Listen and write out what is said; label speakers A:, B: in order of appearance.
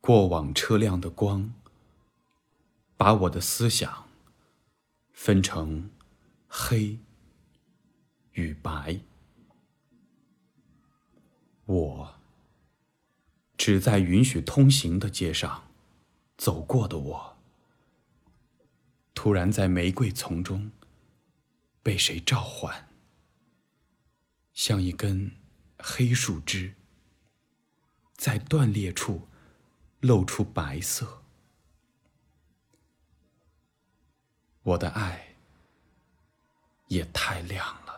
A: 过往车辆的光，把我的思想分成黑与白。我只在允许通行的街上走过的我，突然在玫瑰丛中被谁召唤，像一根黑树枝，在断裂处露出白色。我的爱也太亮了。